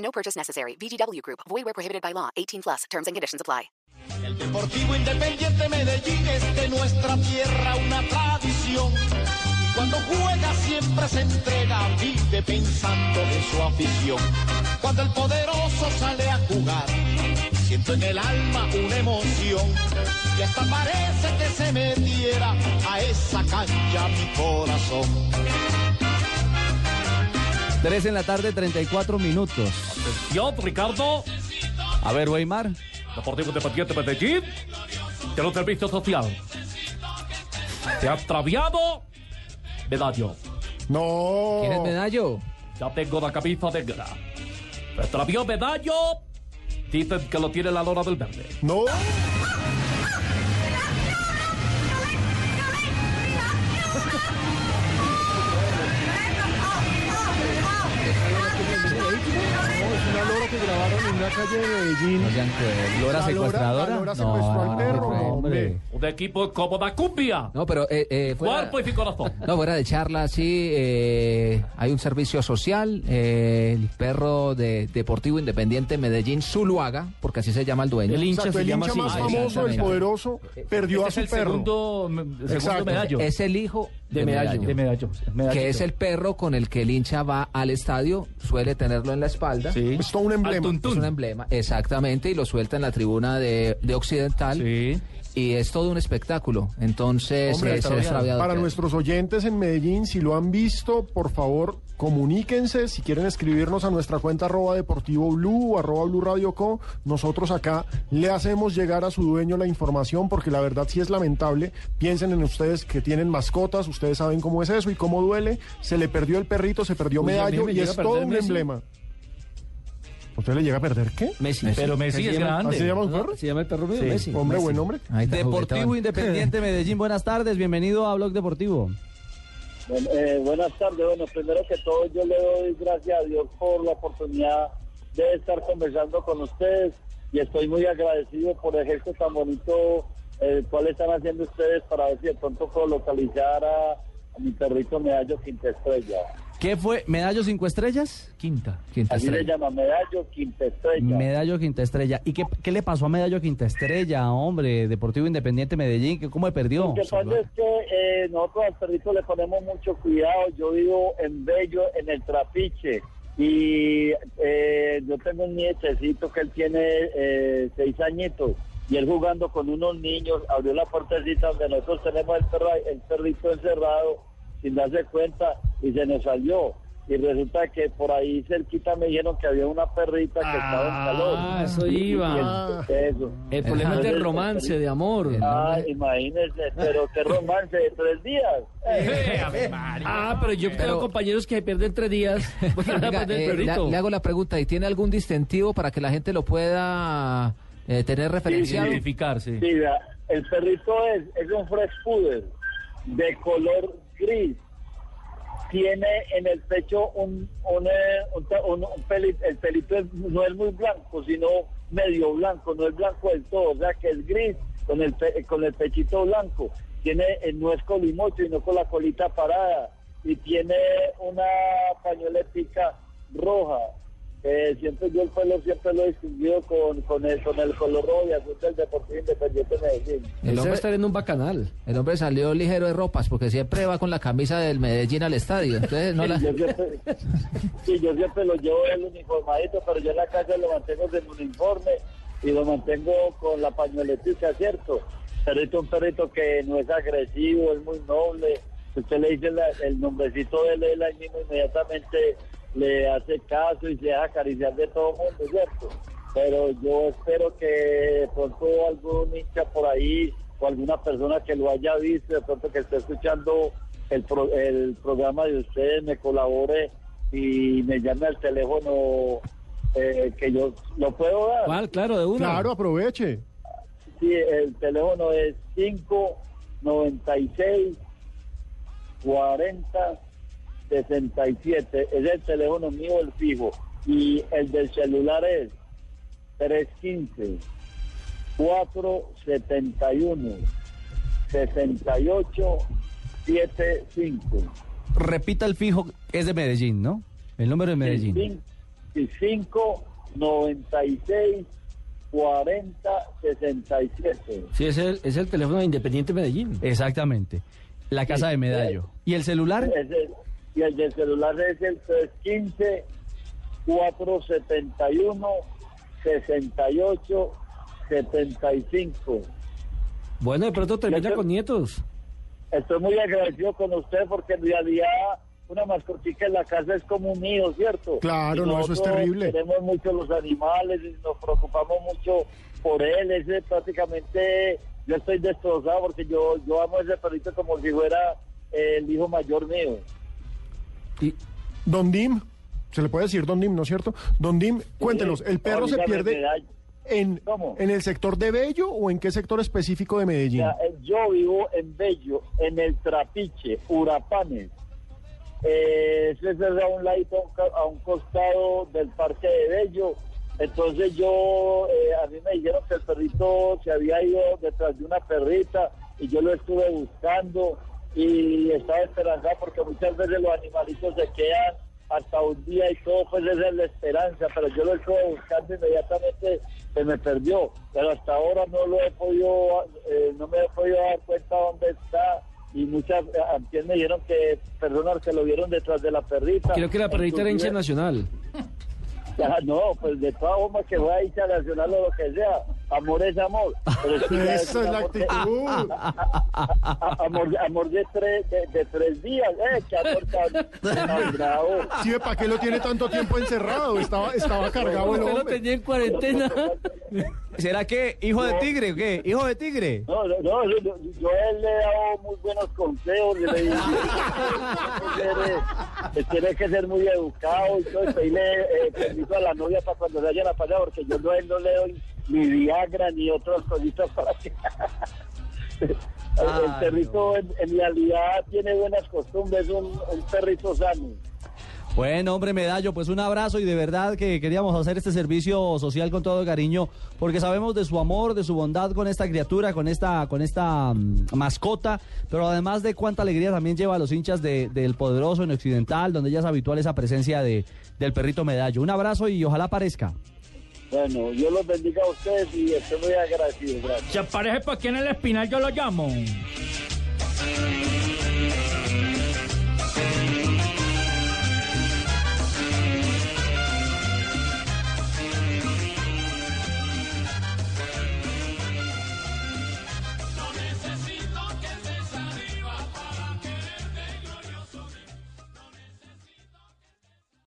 No purchase necessary. VGW Group. Void where prohibited by law. 18 plus. Terms and conditions apply. El Deportivo Independiente Medellín es de nuestra tierra una tradición. Cuando juega siempre se entrega, vive pensando en su afición. Cuando el poderoso sale a jugar, siento en el alma una emoción. Y hasta parece que se metiera a esa cancha mi corazón. 3 en la tarde, 34 minutos. Yo, Ricardo, A ver, Weimar. Deportivo Independiente Medellín, de los servicios social. Se ha extraviado medallo. No. ¿Quién es medallo? Ya tengo la camisa negra. Se extravió medallo. Dicen que lo tiene la lora del verde. No. Una lora que grabaron en una calle de Medellín. No sean cruel. ¿Lora La secuestradora? La lora secuestró al perro, Un equipo como la cumbia. No, pero eh, eh, fuera, Cuerpo y corazón. no, fuera de charla, sí, eh, hay un servicio social, eh, el perro de Deportivo Independiente Medellín Zuluaga, porque así se llama el dueño. El hincha Exacto, se el llama hincha así. más famoso, el poderoso, perdió Este a es su el perro. segundo, el segundo medallo. Es el hijo de, De medallo. de medallo. medallo. que es el perro con el que el hincha va al estadio, suele tenerlo en la espalda. Sí. Es todo un emblema. Es un emblema, exactamente, y lo suelta en la tribuna de, de Occidental. Sí. Y es todo un espectáculo. Entonces, Hombre, eh, extraviado. Para nuestros oyentes en Medellín, si lo han visto, por favor, comuníquense. Si quieren escribirnos a nuestra cuenta arroba deportivo blue o arroba blue radio co, nosotros acá le hacemos llegar a su dueño la información porque la verdad sí es lamentable. Piensen en ustedes que tienen mascotas, ustedes saben cómo es eso y cómo duele. Se le perdió el perrito, se perdió Uy, medallo me y es todo un Messi. emblema. ¿Usted le llega a perder qué? Messi. Pero Messi es grande. ¿Así se llama su perro? Se llama el perro mío, Sí. Messi. Hombre, Messi. buen hombre. Deportivo juguetón. Independiente Medellín, buenas tardes, bienvenido a Blog Deportivo. Eh, buenas tardes. Bueno, primero que todo yo le doy gracias a Dios por la oportunidad de estar conversando con ustedes y estoy muy agradecido por el gesto tan bonito el cual están haciendo ustedes para ver si de pronto puedo localizar a mi perrito Medallo Quinta Estrella. ¿Qué fue? ¿Medallo cinco estrellas? Quinta. Quinta Así le estrella. llama Medallo Quinta Estrella. Medallo Quinta Estrella. ¿Y qué, qué le pasó a Medallo Quinta Estrella, hombre? Deportivo Independiente Medellín, ¿qué- ¿cómo me perdió? Lo que pasa es que eh, nosotros al perrito le ponemos mucho cuidado. Yo vivo en Bello, en el Trapiche. Y eh, yo tengo un nietecito que él tiene eh, seis añitos. Y él jugando con unos niños, abrió la puertecita donde nosotros tenemos el, perro, el perrito encerrado sin darse cuenta y se nos salió. Y resulta que por ahí cerquita me dijeron que había una perrita que estaba en calor. Ah, eso Y- y- iba. y eso. El problema es de romance, de amor. Ah, imagínese, pero qué romance de tres días. Ah, pero yo Pero- tengo compañeros que pierden tres días Venga, el eh, le hago la pregunta, ¿y tiene algún distintivo para que la gente lo pueda eh, tener? Identificar, sí. Sí, vea, el perrito es, es un fresh poodle de color gris. Tiene en el pecho un, un, eh, un, un- un peli- el pelito es- no es muy blanco, sino medio blanco, no es blanco del todo, o sea que es gris con el, pe- con el pechito blanco. Tiene, eh, no es colimocho, sino con la colita parada. Y tiene una pañoletica roja. Eh, siempre yo el pelo siempre lo he distinguido con, con, el, con el color rojo y azul del Deportivo Independiente de Medellín. El hombre, en un bacanal. el hombre salió ligero de ropas porque siempre va con la camisa del Medellín al estadio. Entonces, no la... Yo siempre, sí, yo siempre lo llevo el uniformadito, pero yo en la casa lo mantengo sin uniforme y lo mantengo con la pañoletica, ¿cierto? Perrito, un perrito que no es agresivo, es muy noble. Usted le dice la- el nombrecito de él, él ahí mismo inmediatamente le hace caso y se deja acariciar de todo el mundo, ¿cierto? Pero yo espero que de pronto algún hincha por ahí o alguna persona que lo haya visto, de pronto que esté escuchando el, pro- el programa de ustedes me colabore y me llame al teléfono eh, que yo lo puedo dar. ¿Cuál? Claro, de una. Claro, aproveche. Sí, el teléfono es 596 40 67. Es el teléfono mío, el fijo. Y el del celular es 315 471 68 75. Repita el fijo, es de Medellín, ¿no? El número de Medellín. 5 96 40 67. Sí, es el, es el teléfono de Independiente Medellín. Exactamente. La casa de Medallo. ¿Y el celular? Es el- y el del celular es el 315 471 68 75. Bueno, de pronto termina Yo- con nietos. Estoy muy agradecido con usted porque en realidad una mascotica en la casa es como un hijo, ¿cierto? Claro, no, eso es terrible. Queremos mucho los animales y nos preocupamos mucho por él. Ese prácticamente yo estoy destrozado porque yo, yo amo a ese perrito como si fuera el hijo mayor mío. Y, Don Dim, se le puede decir Don Dim, ¿no es cierto? Don Dim, cuéntenos, ¿el perro se pierde en, en el sector de Bello o en qué sector específico de Medellín? Ya, eh, yo vivo en Bello, en el Trapiche, Urapanes. Eh, ese es a un ladito, a un ca- a un costado del parque de Bello. Entonces yo, eh, a mí me dijeron que el perrito se había ido detrás de una perrita y yo lo estuve buscando y estaba esperanzado porque muchas veces los animalitos se quedan hasta un día y todo, pues esa es la esperanza, pero yo lo estuve buscando inmediatamente se me perdió, pero hasta ahora no lo he podido, eh, no me he podido dar cuenta dónde está y muchas, eh, antes me dijeron que personas que lo vieron detrás de la perrita. creo que la perrita era hincha nacional. No, pues de todas formas que fue a hincha nacional o lo que sea, amor es amor. Pero es que ya Esa es la amor de- actitud. a- amor, amor de tres, de, de tres días, eh, que amor tan, tan bravo. Sí, ¿para qué lo tiene tanto tiempo encerrado? Estaba, estaba cargado el Usted lo hombre. tenía en cuarentena. ¿Será que hijo de tigre o qué? ¿Hijo de tigre? No, no, no, yo, yo- yo a él le he dado muy buenos consejos. Le digo, tiene que ser muy educado y todo eso. Y le eh, permiso a la novia para cuando se vayan a pasar, porque yo no, a él no le doy ni Viagra ni otras cositas para que. El, perrito en, en realidad tiene buenas costumbres, un, un perrito sano. Bueno, hombre, Medallo, pues un abrazo y de verdad que queríamos hacer este servicio social con todo cariño porque sabemos de su amor, de su bondad con esta criatura, con esta, con esta mm, mascota, pero además de cuánta alegría también lleva a los hinchas de- del poderoso en Occidental, donde ya es habitual esa presencia de, del perrito Medallo. Un abrazo y ojalá aparezca. Bueno, Dios los bendiga a ustedes y estoy muy agradecido. Gracias. Se aparece por aquí en el espinal, yo lo llamo.